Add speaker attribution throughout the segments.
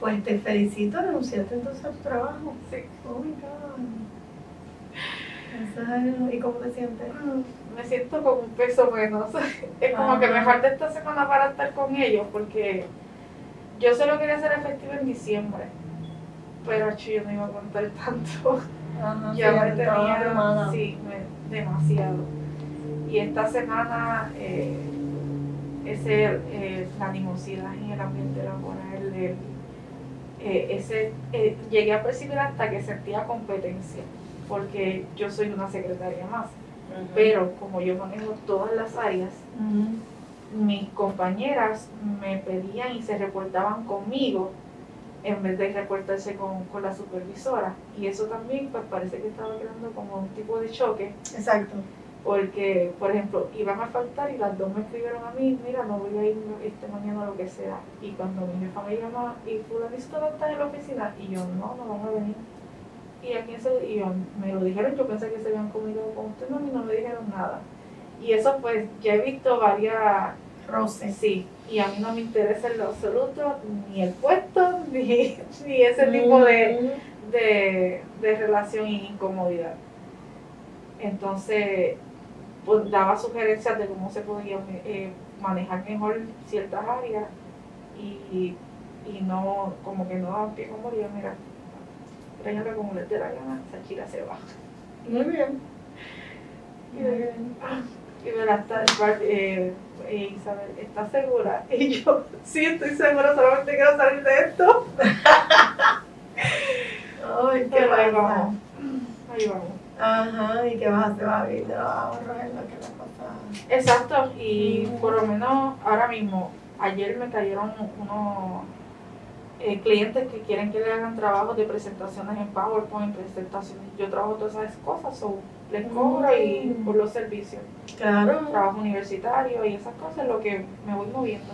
Speaker 1: Pues te felicito, renunciaste entonces al trabajo.
Speaker 2: Sí.
Speaker 1: Oh my God. ¿Y cómo te sientes?
Speaker 2: Me siento como un peso menos. Es como que me falta esta semana para estar con ellos porque yo solo quería hacer efectivo en diciembre. Pero yo no iba a contar tanto.
Speaker 1: Ajá,
Speaker 2: Ya me tenía sí, me- demasiado. Y esta semana eh, ese, eh, la animosidad en el ambiente laboral, el- eh, ese, eh, llegué a percibir hasta que sentía competencia, porque yo soy una secretaria más, pero como yo manejo todas las áreas, mis compañeras me pedían y se reportaban conmigo en vez de reportarse con, con la supervisora. Y eso también pues parece que estaba creando como un tipo de choque,
Speaker 1: Exacto.
Speaker 2: Porque por ejemplo iban a faltar y las dos me escribieron a mí, mira, no voy a ir este mañana lo que sea. Y cuando mi jefa me llama y fulanito no está en la oficina, y yo no, no van a venir. Y aquí se, y yo, me lo dijeron, yo pensé que se habían comunicado con usted, no, y no me dijeron nada. Y eso pues ya he visto varias
Speaker 1: Roce.
Speaker 2: Sí, y a mí no me interesa en lo absoluto ni el puesto, ni, ni ese tipo de, de, de relación y incomodidad. Entonces, pues daba sugerencias de cómo se podía eh, manejar mejor ciertas áreas y, y no, como que no daban pie como yo, mira, tráigale como les dé la gana, esa chica se va.
Speaker 1: Muy bien. Muy bien.
Speaker 2: Y verá, está, eh, eh, Isabel, ¿estás segura? Y yo, sí, estoy segura, solamente quiero salir de esto.
Speaker 1: Ay, qué
Speaker 2: ahí vamos. Ahí vamos.
Speaker 1: Ajá, ¿y qué vas a hacer? Vas a vivir de los ahorros en lo que la cosa.
Speaker 2: Exacto, y por lo menos ahora mismo, ayer me cayeron unos eh, clientes que quieren que le hagan trabajos de presentaciones en PowerPoint, presentaciones. Yo trabajo todas esas cosas, so, les cobro y por los servicios.
Speaker 1: Claro.
Speaker 2: Trabajo universitario y esas cosas, lo que me voy moviendo.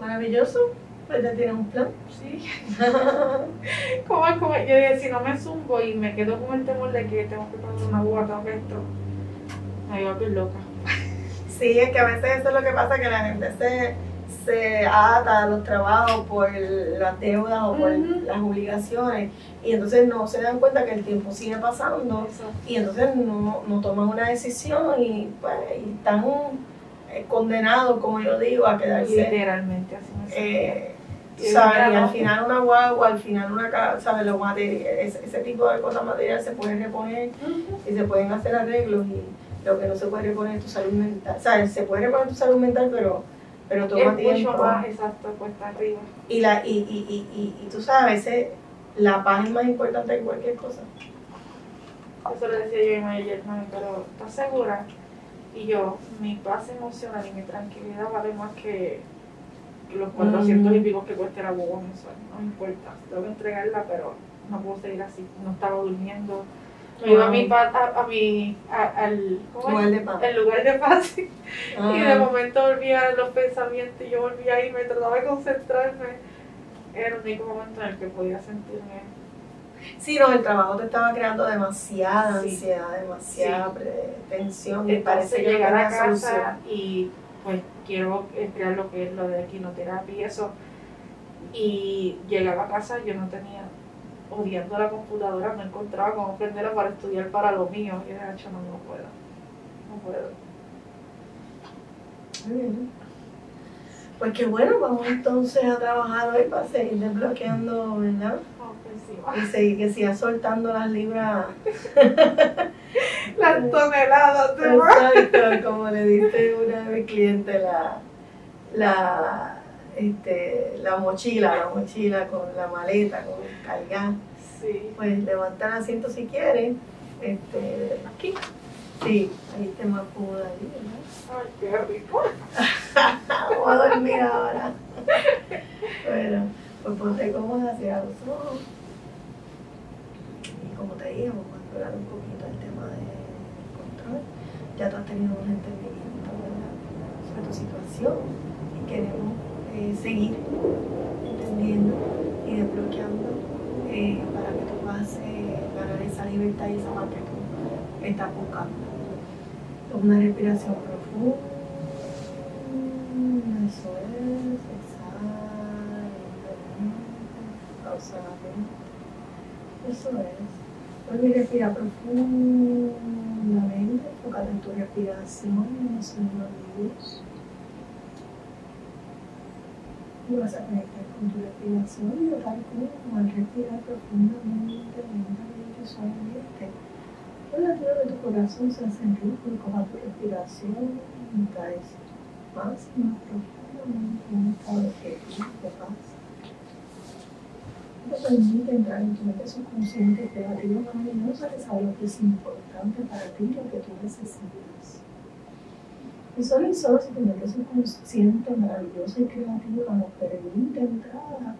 Speaker 1: Maravilloso. Pues ya tienes un plan.
Speaker 2: Sí. Como, como, yo dije, si no me zumbo y me quedo con el temor de que tengo que pagar una boba, tengo que esto, me voy a volver loca.
Speaker 1: Sí, es que a veces eso es lo que pasa, que la gente se, se ata a los trabajos por las deudas o por
Speaker 2: Ujú.
Speaker 1: las obligaciones y entonces no se dan cuenta que el tiempo sigue pasando
Speaker 2: Eso.
Speaker 1: y entonces no, no toman una decisión y pues y están eh, condenados, como yo digo, a quedarse.
Speaker 2: Literalmente, así me.
Speaker 1: Eh, sabes, y al final una guagua, al final una casa, ¿sabes? Los materiales, ese, ese tipo de cosas materiales se pueden reponer y se pueden hacer arreglos y lo que no se puede reponer es tu salud mental. O sea, se puede reponer tu salud mental, pero, pero toma
Speaker 2: Es
Speaker 1: tiempo.
Speaker 2: mucho más exacto, cuesta arriba.
Speaker 1: Y, la, y, y, y, y, y tú sabes, ese- la paz es más importante que cualquier cosa.
Speaker 2: Eso le decía yo a ayer, mami, pero ¿estás segura? Y yo, mi paz emocional y mi tranquilidad vale más que los 400 y
Speaker 1: Mm.
Speaker 2: pico que cuesta la boba mensual. No me importa, tengo que entregarla, pero no puedo seguir así. No estaba durmiendo. Me iba a mi, pa- a, a mi, a- al.
Speaker 1: Lugar de paz.
Speaker 2: el lugar de paz y de
Speaker 1: Ah,
Speaker 2: momento volvía los pensamientos y yo volvía ahí, me trataba de concentrarme. Era el único momento en el que podía sentirme
Speaker 1: Sí, no, el trabajo te estaba creando demasiada
Speaker 2: Sí.
Speaker 1: ansiedad, demasiada pre- tensión y parece que
Speaker 2: llegar a
Speaker 1: solución.
Speaker 2: casa y pues quiero crear lo que es lo de quinoterapia y eso. Y llegaba a casa, yo no tenía, odiando la computadora, no encontraba cómo prenderla para estudiar para lo mío. Y de hecho, no, no puedo. No puedo.
Speaker 1: Muy bien. Pues qué bueno, vamos entonces a trabajar hoy para seguir desbloqueando, ¿verdad?
Speaker 2: Ofensiva.
Speaker 1: Y seguir que siga soltando las libras.
Speaker 2: Las toneladas de más.
Speaker 1: Exacto, como le dice una de mis clientes, la, la, este, la mochila, la mochila con la maleta, con cargar.
Speaker 2: Sí.
Speaker 1: Pues levanta el asiento si quiere. Este,
Speaker 2: Aquí.
Speaker 1: sí, ahí te más cómoda ahí, ¿verdad?
Speaker 2: Ay, qué rico.
Speaker 1: Vamos a dormir ahora. Bueno, pues ponte cómoda, cierra los ojos. Y como te dije, vamos a explorar un poquito el tema del control. Ya tú has tenido un entendimiento ¿verdad? sobre tu situación y queremos eh, seguir entendiendo y desbloqueando eh, para que tú puedas eh, ganar esa libertad y esa paz que tú estás buscando. Una respiración profunda. Eso es, exhala lentamente. Eso es. Vuelve y respira profundamente, enfócate en tu respiración, en los oídos. Y vas a conectar con tu respiración y notar cómo al respirar profundamente, lentamente, suavemente, el latido de tu corazón se hace rítmico a tu respiración y caes más y más profundamente en un estado de paz te permite entrar en tu mente subconsciente creativo maravillosa que sabe lo que es importante para ti, lo que tú necesitas. Visualiza si tu mente subconsciente maravillosa y creativa nos permite entrar.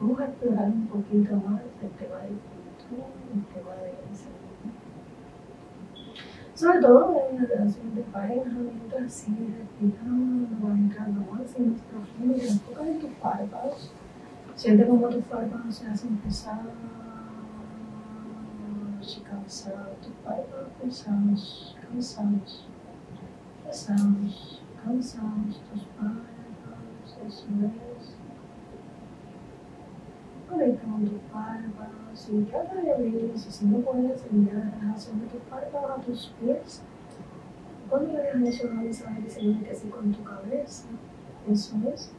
Speaker 1: Vamos a explorar un poquito más el tema de cultura, el tema de enseñanza. Sobre todo en la relación de pareja, mientras sigues respirando, vas entrando más y más profundo y enfoca en tus párpados Siente como tus párpados se hacen pesados y cansados, tus párpados pesados, cansados, pesados, cansados, tus párpados, eso es. Conecta con tus párpados y trata de abrirlos y si no puedes enviar la relajación de tus párpados a tus pies. Cuando le dejas eso, vamos a ver que se así con tu cabeza. Eso es.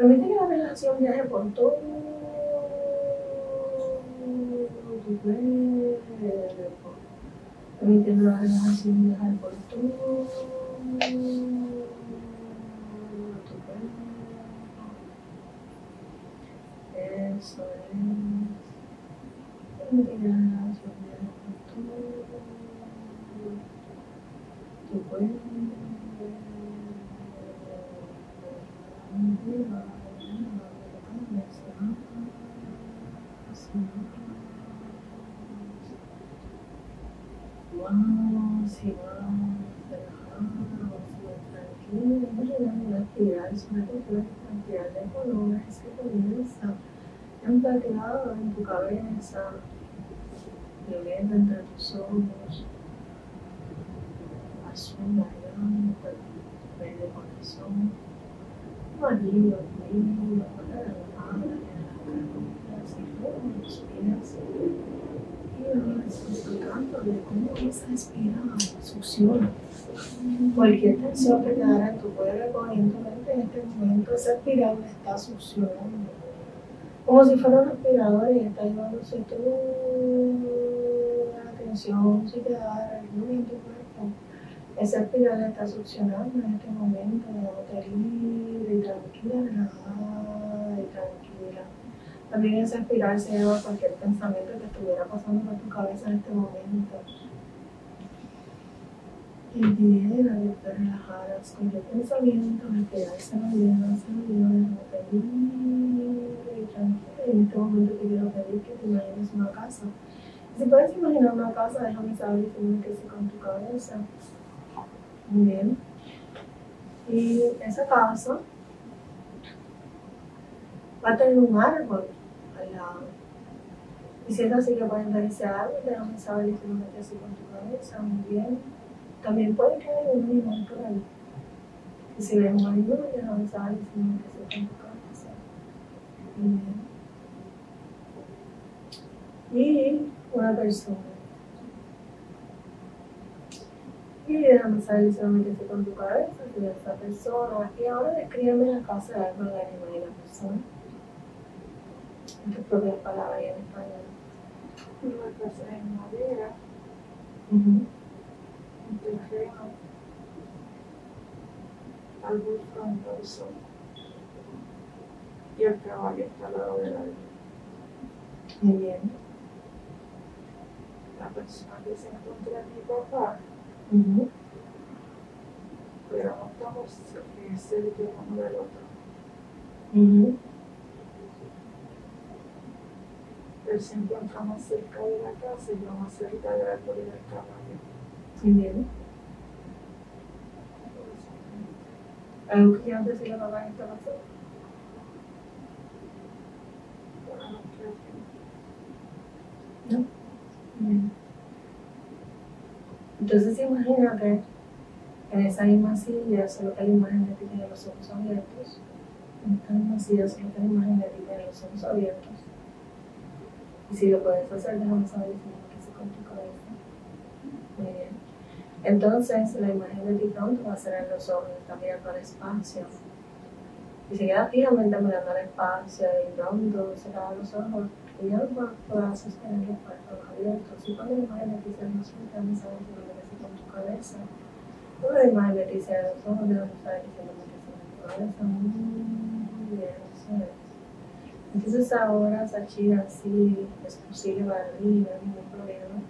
Speaker 1: Permite que la relación viaje por todo tu cuerpo. Permite que la relación viaje por todo tu. Eso es. Permite que la relación viaje por todo tu cuerpo. Vamos y vamos, relajamos, tranquilos, vamos a todo la cantidad de colores que en plateado en tu cabeza, violeta entre tus ojos, azul, marrón, verde corazón y vas disfrutando de cómo esa espira succiona cualquier tensión que quedara en tu cuerpo y en este momento esa espiral está succionando como si fuera un aspirador y está llevándose toda la tensión si quedara en tu cuerpo esa espiral está succionando en este momento, dejándote libre tranquila, relajada. También esa espiral se lleva cualquier pensamiento que estuviera pasando por tu cabeza en este momento. Y pidiera que te relajaras con el pensamiento, respirar se lo lleva, se lo lleva, dejándote libre y tranquila. Y en este momento te quiero pedir que te imagines una casa. Si puedes imaginar una casa, déjame saber si que sí con tu cabeza. Muy bien. Y esa casa va a tener un árbol al lado. Y si es así que pueden árbol, déjame saber si lo metes así con tu cabeza. Muy bien. También puede haya un animal por ahí. Y si ves un animal, déjame saber si lo metes así con tu cabeza. Y una persona. y déjame saber solamente estoy con tu cabeza, si esta persona. Y ahora descríbeme la casa de árbol, la animal y la persona. En tus propias palabras y en español.
Speaker 2: Una casa de madera,
Speaker 1: Uh -huh.
Speaker 2: un terreno, árbol frondoso y el caballo está al lado del árbol.
Speaker 1: Muy bien.
Speaker 2: La persona que se encuentra mi papá
Speaker 1: Uh -huh.
Speaker 2: pero no estamos cerca uno del otro.
Speaker 1: Uh -huh.
Speaker 2: Él se encuentra más cerca de la casa y yo más cerca del árbol y del caballo.
Speaker 1: Bien. ¿Algo que quieras decirle a papá en esta
Speaker 2: que
Speaker 1: No. Bien. Entonces imagínate en esa misma silla, solo que la imagen de ti tiene los ojos abiertos. En esta misma silla, solo que la imagen de ti tiene los ojos abiertos. Y si lo puedes hacer, déjame saber si que se tu cabeza. Muy bien. Entonces, la imagen de ti pronto va a en los ojos, está mirando al espacio. Y si queda fijamente mirando al espacio y pronto cerrar los ojos, y ya brazos sostener los párpados abiertos. Y cuando la imagen de ti se nos déjame saber si lo mereces con tu cabeza. Cuando la imagen de ti cierra los ojos, déjame si lo mereces con tu cabeza. Muy bien. Entonces ahora, Sachi, así es posible para arriba, ningún problema.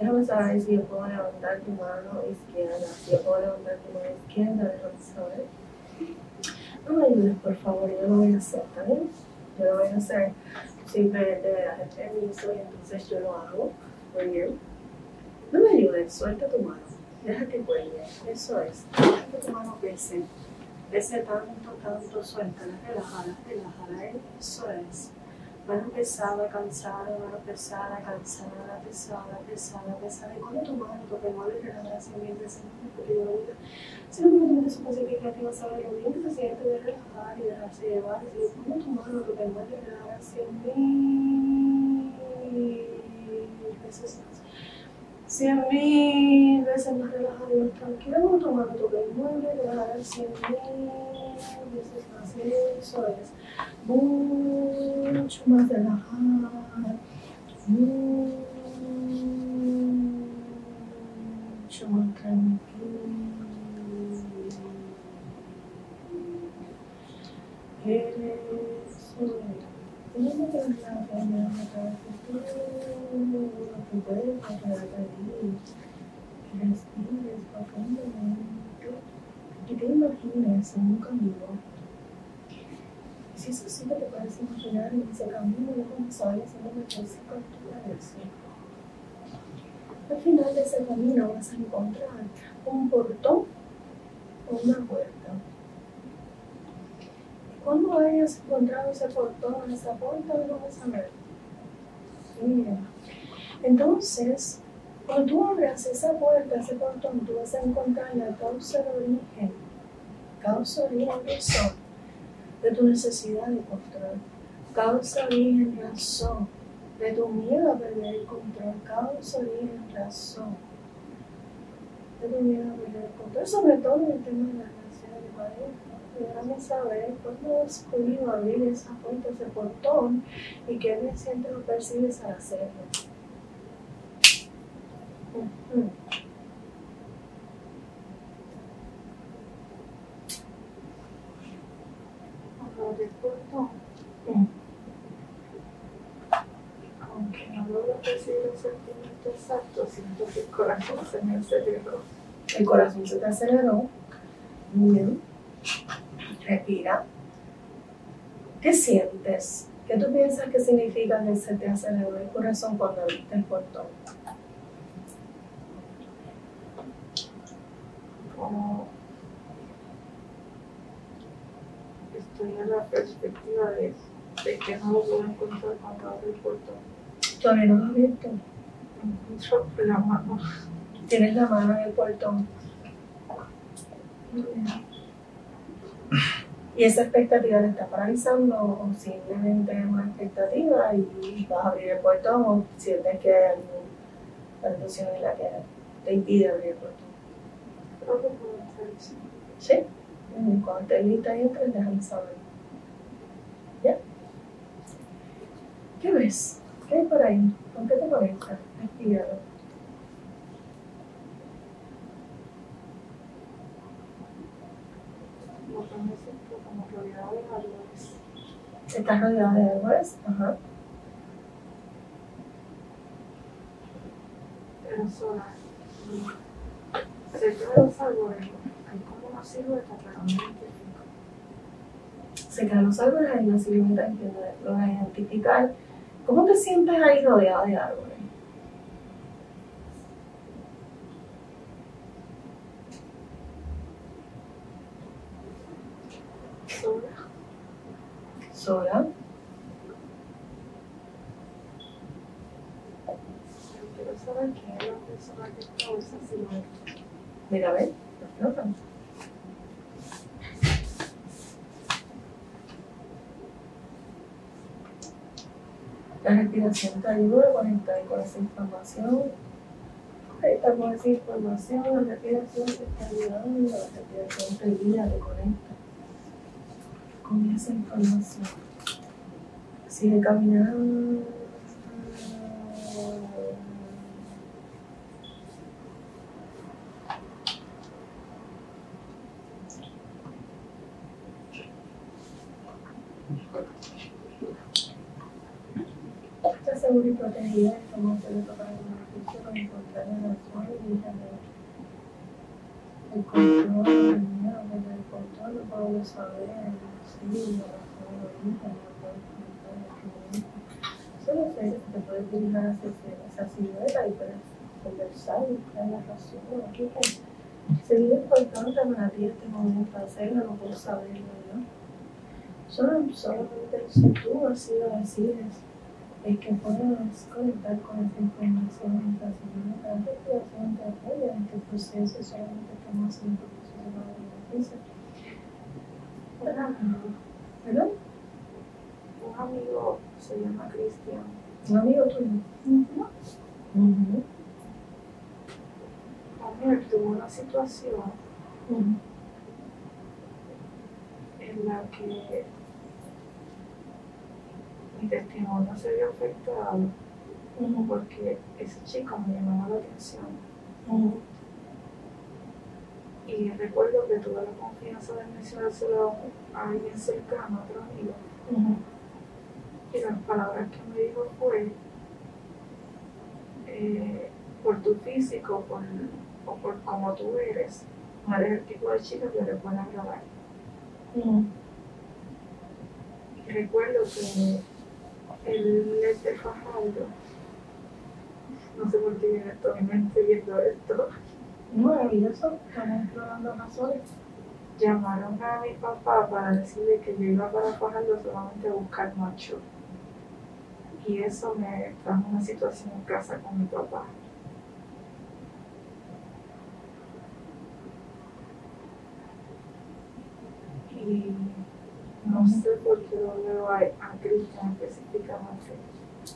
Speaker 1: Déjame saber si yo puedo levantar tu mano izquierda. Si yo puedo levantar tu mano izquierda, déjame saber. No me ayudes, por favor, yo lo voy a hacer, ¿está bien? Yo lo voy a hacer. Simplemente me das el permiso y entonces yo lo hago. Muy bien. No me ayudes, suelta tu mano. Deja que cuelgue. Eso es. Deja que tu mano pese. Desde tanto, tanto, suéltala, relájala, relájala, eso es. Mano pesada, cansada, mano pesada, cansada, pesada, pesada, pesada. Y cuando tu mano, tu remol, relajada, sin bien, sin porque yo lo Si no me su que vas a lo bien que se siente de relajar y dejarse llevar. Y cuando tu mano, tu remol, relajada, sin bien, eso es 100 mil veces más relajado y más tranquilo un tomando que el mueble, te vas 100 mil veces más eso, es mucho más relajado, mm, mucho más tranquilo. Eso no. Respires profundamente y te imagines en un camino si eso sí te puedes imaginar en ese camino, como sabes, haciendo meterse con tu. Al final de ese camino vas a encontrar un portón o una puerta. Cuando hayas encontrado ese portón, esa puerta, lo vas a ver. Mira. Entonces, cuando tú abras esa puerta, ese portón, tú vas a encontrar la causa de origen. Causa, origen, razón de tu necesidad de control. Causa, origen, razón de tu miedo a perder el control. Causa, origen, razón de tu miedo a perder el control. Sobre todo en el tema de las relaciones de pareja. Déjame saber cuándo has podido abrir esa puerta, ese portón y qué me sientes o percibes al hacerlo. Aunque no logro percibir el sentimiento exacto, siento que el corazón se me aceleró. El corazón se te aceleró. Muy bien. Respira. ¿Qué sientes? ¿Qué tú piensas que significa que se te aceleró el corazón cuando abriste el portón?
Speaker 2: Como estoy en la perspectiva de, de que no lo puedo encontrar cuando abro el portón.
Speaker 1: ¿Todavía no lo has abierto?
Speaker 2: Encuentro la mano.
Speaker 1: Tienes la mano en el portón. ¿Y esa expectativa te está paralizando o simplemente es una expectativa y vas a abrir el portón o sientes que hay alguna situación en la que te impide abrir el portón? ¿Sí? Cuando estés lista y entres, déjame saber. ¿Ya? ¿Qué ves? ¿Qué hay por ahí? ¿Con qué te conectas? Respíralo.
Speaker 2: como rodeado de árboles.
Speaker 1: ¿Estás rodeado de árboles? Ajá.
Speaker 2: Pero sola. Cerca de los árboles silueta, pero no.
Speaker 1: Se quedan los árboles, hay una silueta que no identificar. ¿Cómo te sientes ahí rodeado de árboles?
Speaker 2: Sola. Quiero saber quién es la persona que esa silueta.
Speaker 1: Mira, a ver, no. La respiración te ayuda a conectar con esa información. Conecta con esa información, la respiración te está ayudando, la respiración te guía, te conecta con esa información. Sigue caminando. Estás seguro y protegida de cómo te le toca el beneficio con encontrar en la zona y el control, el miedo, el control, no puedo saber, no. Solo sé que te puedes dirigir hacia esa silueta y puedes conversar y buscar la razón. Aquí sería importante para ti este momento hacerlo, no puedo saberlo, ¿no? Solo, solamente si tú así lo decides, es que puedas conectar con esa información mientras la respiración te apoya en tu proceso, solamente estamos haciendo un proceso de beneficio. ¿Verdad?
Speaker 2: Un amigo se llama Cristian.
Speaker 1: Un amigo tuyo. Ujú.
Speaker 2: Con él tuvo una situación
Speaker 1: Ujú.
Speaker 2: en la que mi testimonio se vio afectado
Speaker 1: Ujú.
Speaker 2: porque ese chico me llamaba la atención. Y recuerdo que tuve la confianza de mencionárselo a alguien cercano, a otro amigo. Y las palabras que me dijo fue, eh, por tu físico por, o por cómo tú eres, no eres el tipo de chica que le puede agradar.
Speaker 1: Ujú.
Speaker 2: Y recuerdo que él es de Fajardo. No sé por qué viene esto a mi mente viendo esto.
Speaker 1: Maravilloso, estamos explorando razones.
Speaker 2: Llamaron a mi papá para decirle que yo iba para Fajardo solamente a buscar macho. Y eso me trajo una situación en casa con mi papá. Y no sé por qué lo veo a, a Cristian específicamente.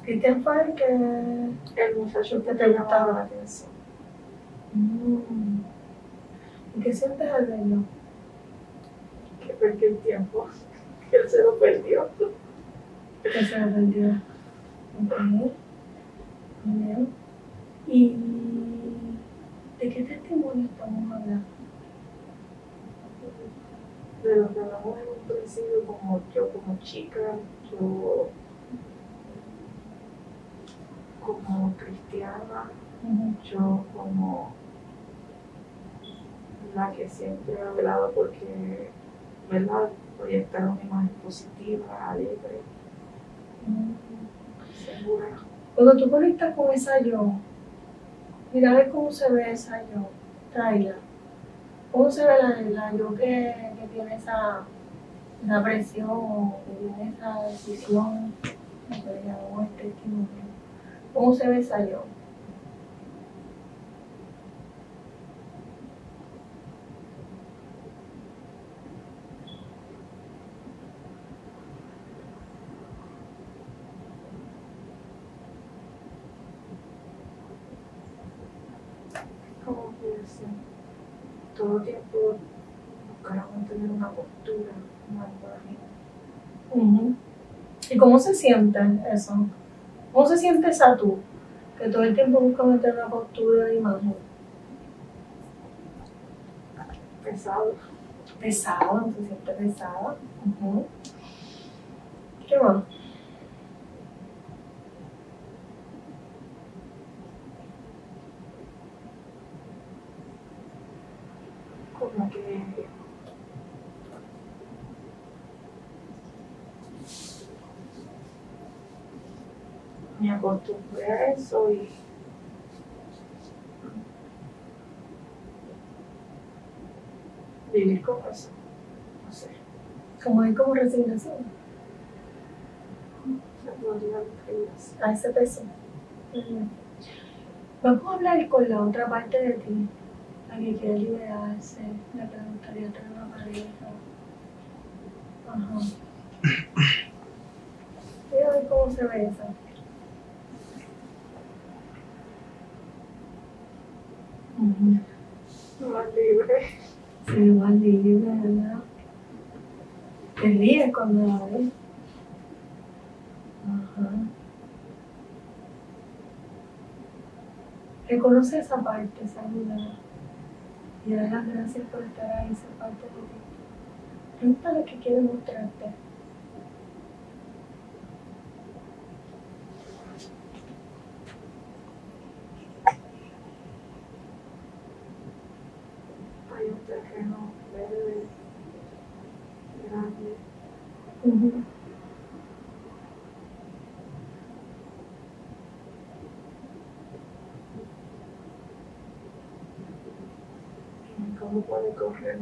Speaker 1: Cristian fue el que.
Speaker 2: El muchacho que
Speaker 1: ¿Qué
Speaker 2: te
Speaker 1: te
Speaker 2: llamaba
Speaker 1: gustaba?
Speaker 2: la atención.
Speaker 1: Mm. ¿Y qué sientes al verlo?
Speaker 2: Que perdió el tiempo. Que él se lo perdió.
Speaker 1: Que se lo perdió. Ok. Bien. ¿Y de qué testimonio estamos hablando?
Speaker 2: De lo que hablamos en un principio, como yo como chica, yo como cristiana, yo como la que siempre ha velado porque, ¿verdad? Proyectar una imagen positiva, alegre,
Speaker 1: Mm.
Speaker 2: segura.
Speaker 1: Cuando tú conectas con esa yo, mira a ver cómo se ve esa yo, tráela. ¿Cómo se ve la, la yo que, que tiene esa, esa presión que tiene esa decisión? ¿Cómo se ve esa yo?
Speaker 2: como que sí, todo el tiempo buscar mantener una postura, una
Speaker 1: ¿Y cómo se siente eso? ¿Cómo se siente esa tú? Que todo el tiempo busca meter una postura de imagen.
Speaker 2: pesado.
Speaker 1: Pesada, se siente pesada. Ujú. ¿Qué más?
Speaker 2: como que me acostumbré a eso y vivir con eso. No sé,
Speaker 1: Como hay como resignación a ese peso. Vamos a hablar con la otra parte de ti, la que quiere liberarse, la que le gustaría tener una pareja. Ajá. A ver cómo se ve esa. Pero igual vivir de verdad. Te ríes cuando la ves. Ajá. Reconoce esa parte, esa saluda. Y da las gracias por estar ahí, esa parte de ti. Pregunta lo que quiere mostrarte.
Speaker 2: Hay un terreno verde, grande.
Speaker 1: Ujú.
Speaker 2: ¿Cómo puede correr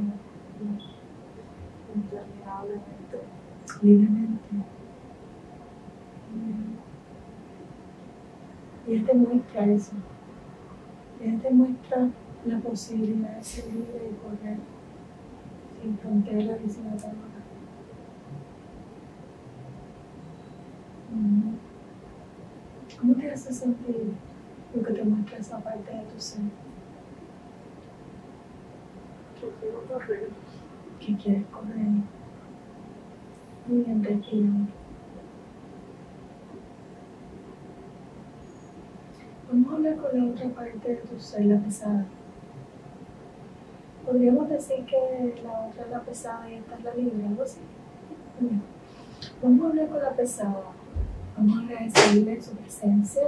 Speaker 2: interminablemente?
Speaker 1: libremente. Y Él te muestra eso. Él te muestra la posibilidad de ser libre y correr sin fronteras y sin ataduras. Mm. ¿Cómo te hace sentir lo que te muestra esa parte de tu ser?
Speaker 2: Yo quiero correr.
Speaker 1: que quieres correr? Muy bien, respira. Vamos a hablar con la otra parte de tu ser, la pesada. Podríamos decir que la otra es la pesada y esta es la libre, algo así. Vamos a hablar con la pesada. Vamos a agradecerle su presencia,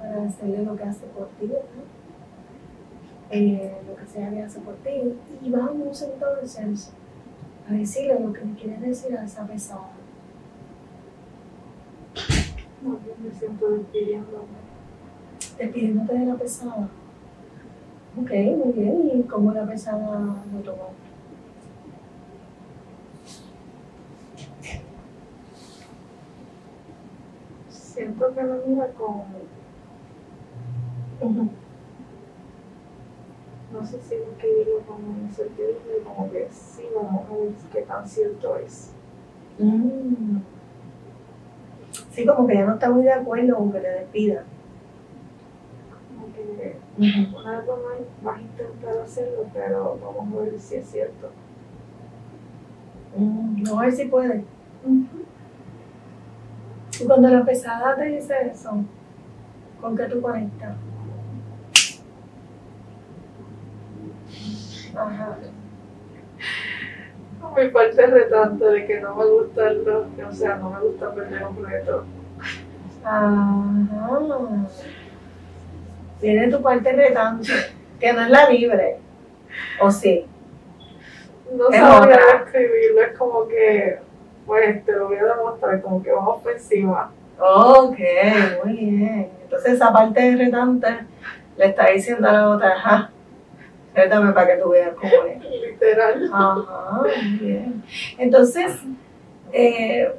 Speaker 1: agradecerle lo que hace por ti, ¿verdad? Eh, lo que sea que hace por ti. Y vamos entonces a decirle lo que le quieres decir a esa pesada.
Speaker 2: No, yo me siento despidiéndome.
Speaker 1: despidiéndote de la pesada. Ok, muy bien. ¿Y cómo la pesada lo tomó?
Speaker 2: Siento que me mira con, no sé si escribirlo como incertidumbre, como que sí, vamos a ver qué tan cierto es.
Speaker 1: Mm. Sí, como que ya no está muy de acuerdo con que le despida.
Speaker 2: Que una vez más vas a intentar hacerlo, pero vamos a ver si es cierto.
Speaker 1: Mm, Vamos a ver si puede. Y cuando la pesada te dice eso, ¿con qué tú conectas? Ajá.
Speaker 2: Mi parte retante de que no me gusta el o sea, no me gusta perder un reto.
Speaker 1: Ajá. Viene tu parte retante, que no es la libre. ¿O sí?
Speaker 2: No
Speaker 1: Es otra.
Speaker 2: describirlo, es como que, pues te lo voy a demostrar, como que vamos por encima.
Speaker 1: Ok, muy bien. Entonces esa parte retante le está diciendo a la otra, ajá, rétame para que tú veas cómo es.
Speaker 2: Literal.
Speaker 1: Ajá, muy bien. Entonces, eh,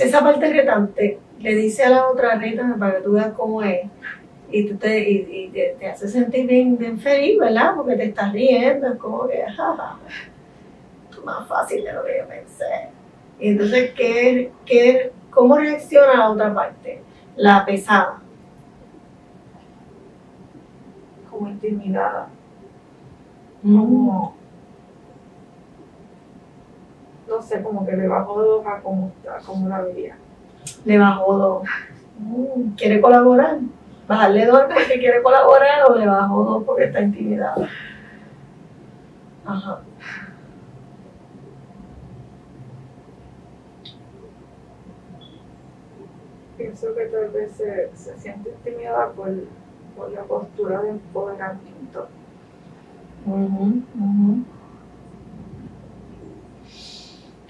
Speaker 1: esa parte retante le dice a la otra, rétame para que tú veas cómo es. Y, tú te, y, y te, te hace sentir bien, bien feliz, ¿verdad? Porque te estás riendo, es como que, jaja, más fácil de lo que yo pensé. Y entonces, ¿qué, qué, ¿cómo reacciona la otra parte? La pesada.
Speaker 2: Como intimidada. Como, no sé, como que le bajó de hoja como, a como la veía.
Speaker 1: Le bajó dos. Mm, ¿Quiere colaborar? ¿Bajarle dos porque quiere colaborar o le bajó dos porque está intimidada? Ajá.
Speaker 2: Pienso que tal vez se, se siente intimidada por, por la postura de empoderamiento.
Speaker 1: Ujú, ujú.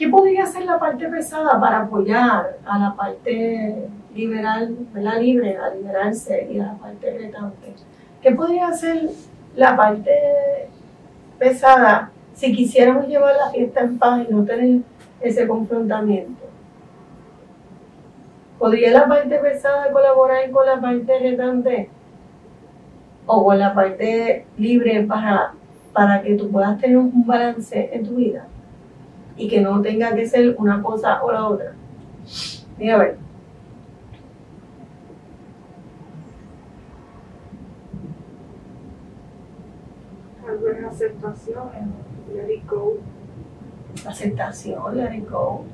Speaker 1: ¿Qué podría hacer la parte pesada para apoyar a la parte liberal, ¿verdad? libre, a liberarse y a la parte retante? ¿Qué podría hacer la parte pesada si quisiéramos llevar la fiesta en paz y no tener ese confrontamiento? ¿Podría la parte pesada colaborar con la parte retante? ¿O con la parte libre para, para que tú puedas tener un balance en tu vida? Y que no tenga que ser una cosa o la otra. Mira, a ver.
Speaker 2: Tal vez aceptación let it go.
Speaker 1: Aceptación, let it go.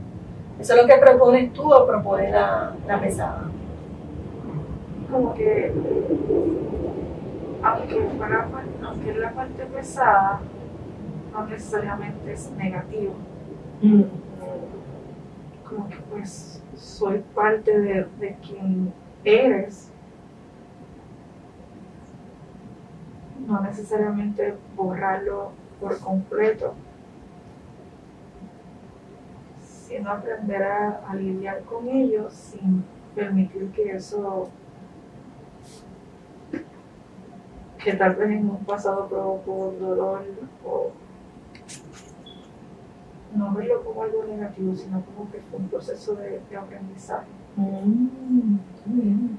Speaker 1: Eso es lo que propones tú o propone la, la pesada.
Speaker 2: Como que, aunque, fuera, aunque la parte pesada, no necesariamente es negativo.
Speaker 1: Mm.
Speaker 2: Como que pues soy parte de, de quien eres. No necesariamente borrarlo por completo, sino aprender a, a lidiar con ellos sin permitir que eso que tal vez en un pasado provocó dolor o no verlo como algo negativo, sino como que fue un proceso de, de aprendizaje.
Speaker 1: Mm, muy bien.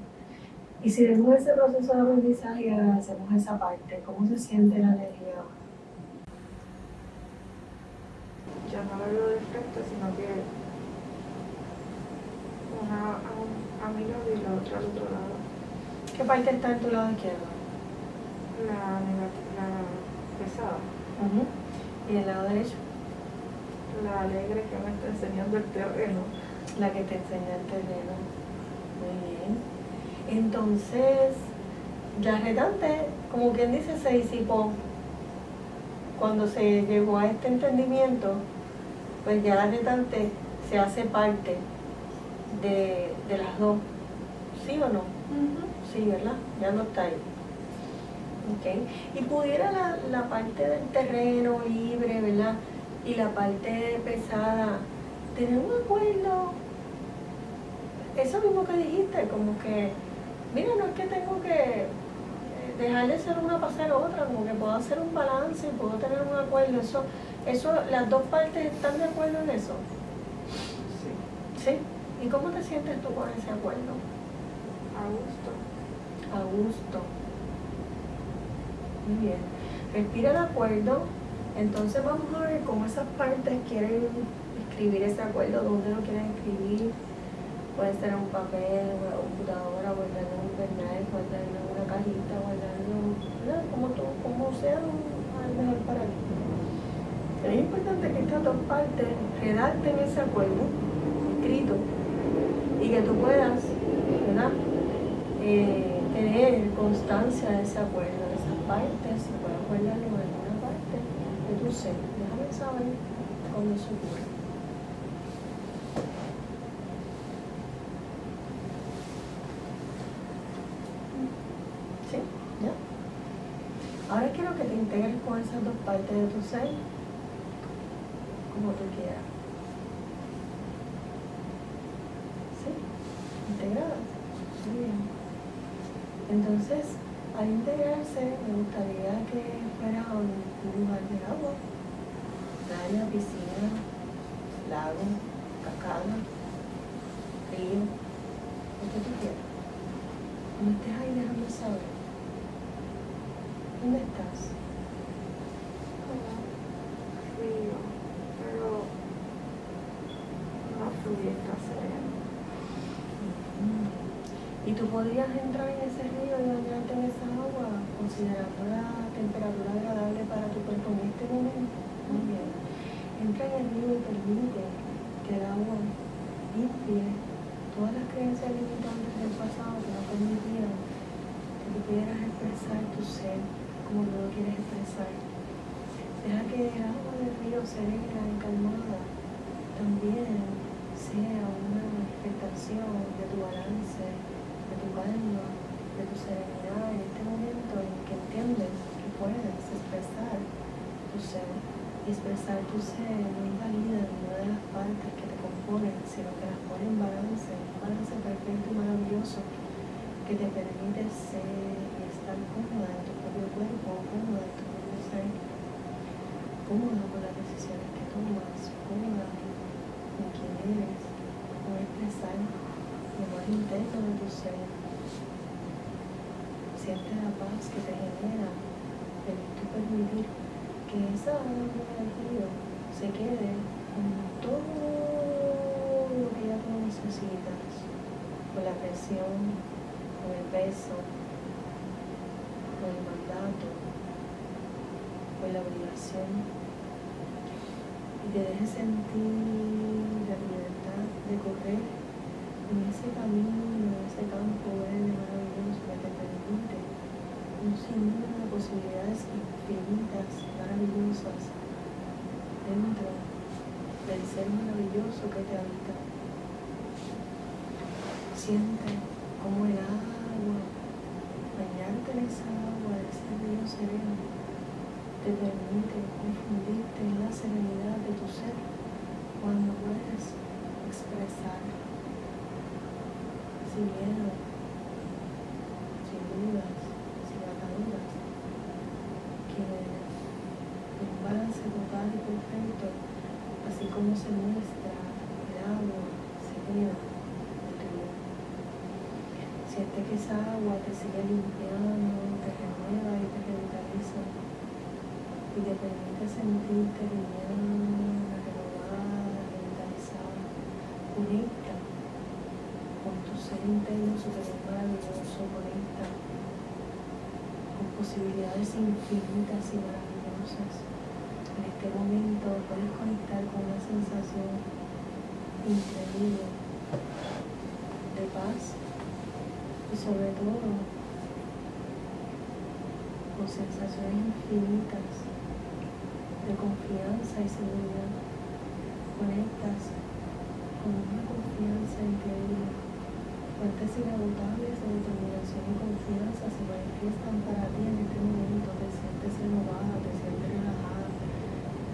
Speaker 1: Y si vemos ese proceso de aprendizaje y hacemos esa parte, ¿cómo se siente la energía?
Speaker 2: Ya no lo veo de frente, sino que una a, un, a mi lado y la otra al otro lado.
Speaker 1: ¿Qué parte está en tu lado izquierdo?
Speaker 2: La la pesada,
Speaker 1: ¿Y el lado derecho?
Speaker 2: La alegre que me está enseñando el terreno.
Speaker 1: La que te enseña el terreno. Muy bien. Entonces, la retante, como quien dice, se disipó. Cuando se llegó a este entendimiento, pues ya la retante se hace parte de, de las dos. ¿Sí o no? Sí, ¿verdad? Ya no está ahí. Ok. Y pudiera la, la parte del terreno libre, ¿verdad? Y la parte pesada, tener un acuerdo. Eso mismo que dijiste, como que, mira, no es que tengo que eh, dejar de ser una para ser otra, como que puedo hacer un balance y puedo tener un acuerdo. Eso, eso, las dos partes están de acuerdo en eso.
Speaker 2: Sí,
Speaker 1: ¿Sí? ¿Y cómo te sientes tú con ese acuerdo?
Speaker 2: a gusto.
Speaker 1: A gusto. Muy bien. Respira de acuerdo. Entonces vamos a ver cómo esas partes quieren escribir ese acuerdo, dónde lo quieren escribir. Puede ser en un papel, en una computadora, guardarlo en un pendrive, guardarlo en una cajita, guardarlo, ¿verdad? Como, tú, como sea mejor para ti. Es importante que estas dos partes redacten ese acuerdo escrito y que tú puedas, ¿verdad? Eh, tener constancia de ese acuerdo, de esas partes, si puedes guardarlo en alguna parte tu ser. Déjame saber cuando eso ocurre. ¿Sí? ¿Ya? Ahora quiero que te integres con esas dos partes de tu ser, como tú quieras. ¿Sí? Integradas. Muy bien. Entonces, al integrarse, me gustaría que fuera a un lugar de agua, playa, piscina, lago, cascada, río, lo que tú quieras. Cuando estés ahí, déjame saber. ¿Dónde estás?
Speaker 2: Como frío, pero no fluye, está sereno.
Speaker 1: Y tú podrías entrar en ese río y bañarte en esa agua, considerando la temperatura agradable para tu cuerpo en este momento. Muy bien. Entra en el río y permite que el agua limpie todas las creencias limitantes del pasado que no permitían que tú pudieras expresar tu ser como tú lo quieres expresar. Deja que el agua del río serena y calmada también sea una manifestación de tu balance, de tu calma, de tu serenidad en este momento en que entiendes que puedes expresar tu ser. Y expresar tu ser no invalida ninguna de las partes que te componen, sino que las pone en balance, un balance perfecto y maravilloso que te permite ser estar cómoda en tu propio cuerpo, cómoda en tu propio ser, cómoda con las decisiones que tomas, cómoda con quién eres, con expresar lo más interno de tu ser. Siente la paz que te genera el tú permitir que esa agua del río se quede con todo lo que ya tú necesitas, con la presión, con el peso, con el mandato, con la obligación. Y te dejes sentir la libertad de correr en ese camino, en ese campo verde maravilloso que te permite un sinnúmero de posibilidades infinitas, maravillosas, dentro del ser maravilloso que te habita. Siente bañarte en esa agua, ese río sereno, te permite confundirte en la serenidad de tu ser cuando puedes expresar sin miedo, sin dudas, sin ataduras, que el balance total y perfecto, así como se muestra el agua serena del río. Siente que esa agua te sigue limpiando, te renueva y te revitaliza y te sentirte liviana, renovada, revitalizada. Conecta con tu ser interno maravilloso, conecta con posibilidades infinitas y maravillosas. En este momento puedes conectar con una sensación increíble de paz y sobre todo con sensaciones infinitas de confianza y seguridad. Conectas con una confianza increíble. Fuentes inagotables de determinación y confianza se manifiestan para ti en este momento. Te sientes renovada, te sientes relajada,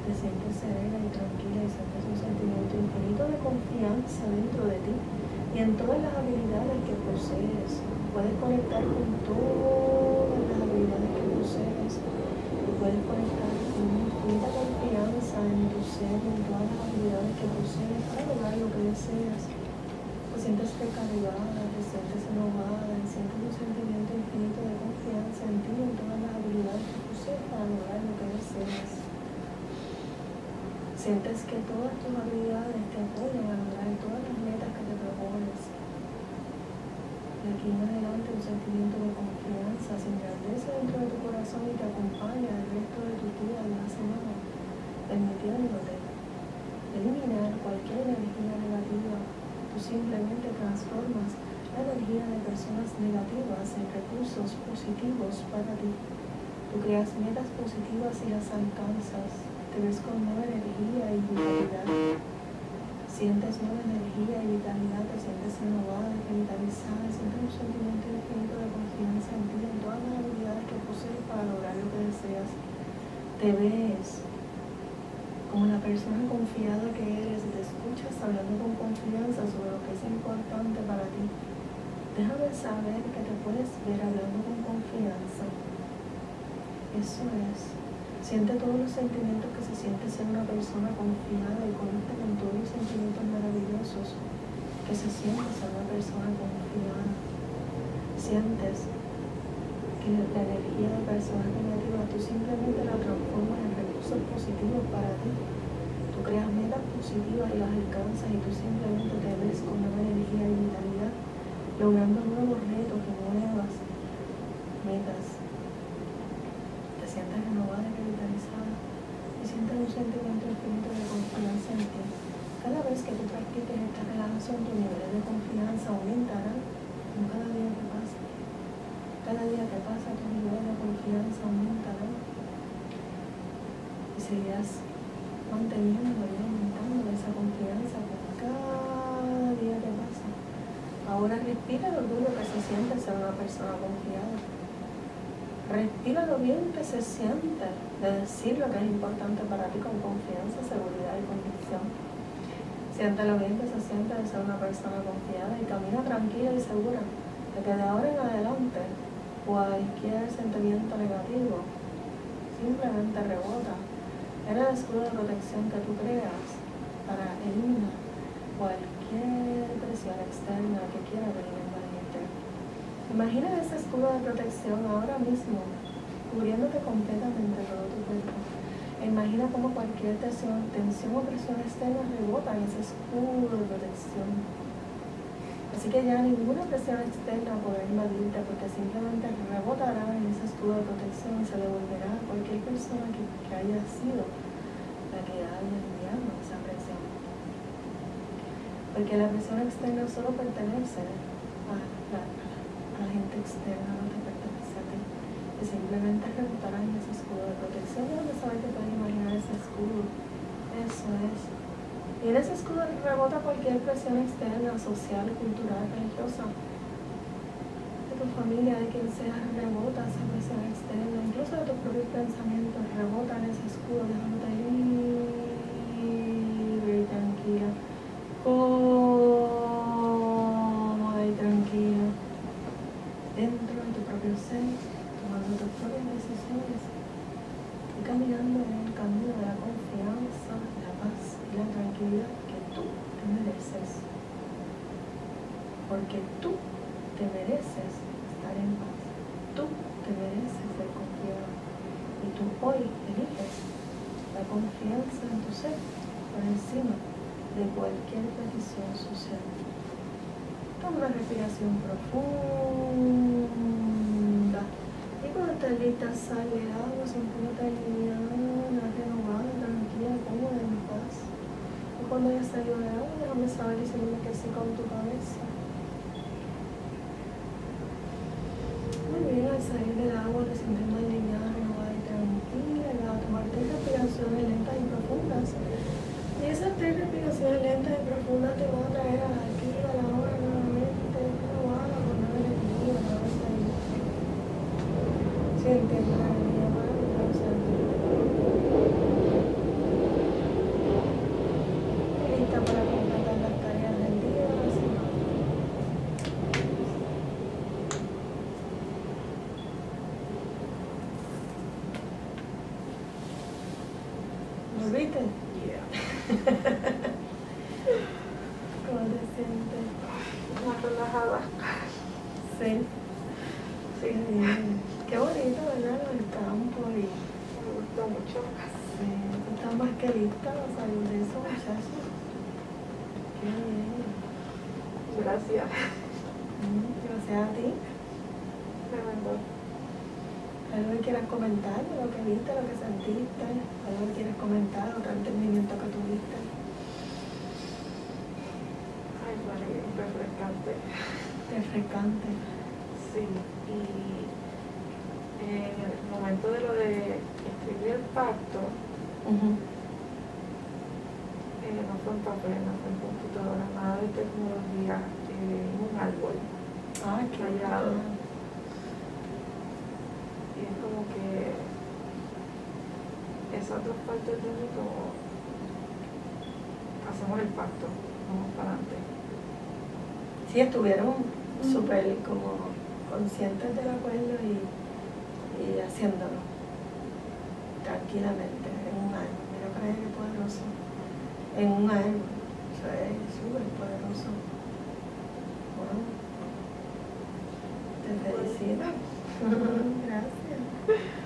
Speaker 1: te sientes serena y tranquila y sientes un sentimiento infinito de confianza dentro de ti y en todas las habilidades que posees. Puedes conectar con todas las habilidades que posees y puedes conectar en todas las habilidades que posees para lograr lo que deseas. Te sientes recargada, te sientes renovada y sientes un sentimiento infinito de confianza en ti en todas las habilidades que posees para lograr lo que deseas. Sientes que todas tus habilidades te apoyan a lograr todas las metas que te propones. De aquí en adelante un sentimiento de confianza sin grandeza dentro de tu corazón y te acompaña el resto de tu día y la semana, permitiéndote eliminar cualquier energía negativa. Tú simplemente transformas la energía de personas negativas en recursos positivos para ti. Tú creas metas positivas y las alcanzas. Te ves con nueva energía y vitalidad sientes nueva energía y vitalidad, te sientes renovada, revitalizada, sientes un sentimiento infinito de confianza en ti, en todas las habilidades que posees para lograr lo que deseas. Te ves como la persona confiada que eres te escuchas hablando con confianza sobre lo que es importante para ti. Déjame saber que te puedes ver hablando con confianza. Eso es. Siente todos los sentimientos que se siente ser una persona confiada y conecta con todos los sentimientos maravillosos que se siente ser una persona confiada. Sientes que la energía de personas negativas tú simplemente la transformas recursos positivos para ti. Tú creas metas positivas y las alcanzas y tú simplemente te ves con nueva energía y vitalidad, logrando nuevos retos y nuevas metas sientes renovada y revitalizada y sientes un sentimiento infinito de confianza en ti. Cada vez que tú practiques esta relajación, tu nivel de confianza aumentará con cada día que pasa. Cada día que pasa, tu nivel de confianza aumentará seguirás manteniendo y aumentando esa confianza con cada día que pasa. Ahora respira el orgullo que se siente ser una persona confiada. Respira lo bien que se siente de decir lo que es importante para ti con confianza, seguridad y convicción. Siente lo bien que se siente de ser una persona confiada y camina tranquila y segura de que de ahora en adelante cualquier sentimiento negativo simplemente rebota en el escudo de protección que tú creas para eliminar cualquier presión externa que quiera venir Imagina ese escudo de protección ahora mismo, cubriéndote completamente todo tu cuerpo. imagina cómo cualquier tensión o presión externa rebota en ese escudo de protección. Así que ya ninguna presión externa podrá invadirte porque simplemente rebotará en ese escudo de protección y se devolverá a cualquier persona que, haya sido la que haya enviado esa presión. Porque la presión externa solo pertenece a la, gente externa, no te pertenece a ti. Y simplemente rebotará en ese escudo de protección. Ya no sabes que puedes imaginar ese escudo. Eso es en ese escudo rebota cualquier presión externa, social, cultural, religiosa. De tu familia, de quien sea, rebota esa presión externa, incluso de tus propios pensamientos, rebota en ese escudo, dejándote libre tranquila, y tranquila, dentro de tu propio ser, tomando tus propias decisiones y caminando en el camino de la confianza, la paz y la tranquilidad que tú te mereces. Porque tú te mereces estar en paz. Tú te mereces ser confiado. Y tú hoy eliges la confianza en tu ser por encima de cualquier petición social. Toma una respiración profunda. Y cuando estés lista, sale agua, siéntete aliviada, renovada, tranquila, cómoda, en paz. Y cuando ya salió el agua, déjame saber diciéndome que sí con tu cabeza. Muy al salir del agua más aliviada, renovada y tranquila. Y vas a tomar tres respiraciones lentas y profundas. Y esas tres respiraciones lentas y profundas te van a traer a aquí, a la hora, nuevamente, renovada, con nueva energía, nueva salud. Siente la energía maravillosa. Lista para completar las tareas del día de la semana. ¿Volviste? ¿Cómo te sientes?
Speaker 2: Más relajada.
Speaker 1: Sí.
Speaker 2: Sí,
Speaker 1: Sí. Qué bonito, ¿verdad? El campo y
Speaker 2: me gustó mucho.
Speaker 1: sí, tú estás más que lista para salir de eso, muchachos. Qué bien.
Speaker 2: Gracias.
Speaker 1: Mm, Gracias a ti.
Speaker 2: Tremendo.
Speaker 1: Algo que quieras comentar lo que viste, lo que sentiste, algo que quieras comentar, otro entendimiento que tuviste.
Speaker 2: Ay, y refrescante.
Speaker 1: Refrescante.
Speaker 2: Sí, y en el momento de lo de escribir el pacto, eh, no fue en papel, no fue en computadora, nada de tecnología, eh, en un árbol.
Speaker 1: Ah, qué
Speaker 2: Callado.
Speaker 1: bacán.
Speaker 2: Y es como que esas dos partes de mí como hacemos el pacto, vamos para adelante.
Speaker 1: Sí, estuvieron
Speaker 2: Ujú.
Speaker 1: súper como conscientes del acuerdo y, y haciéndolo tranquilamente en un árbol. Mira para allá qué poderoso. En un árbol. Eso es súper poderoso. Wow. Te felicito. Gracias.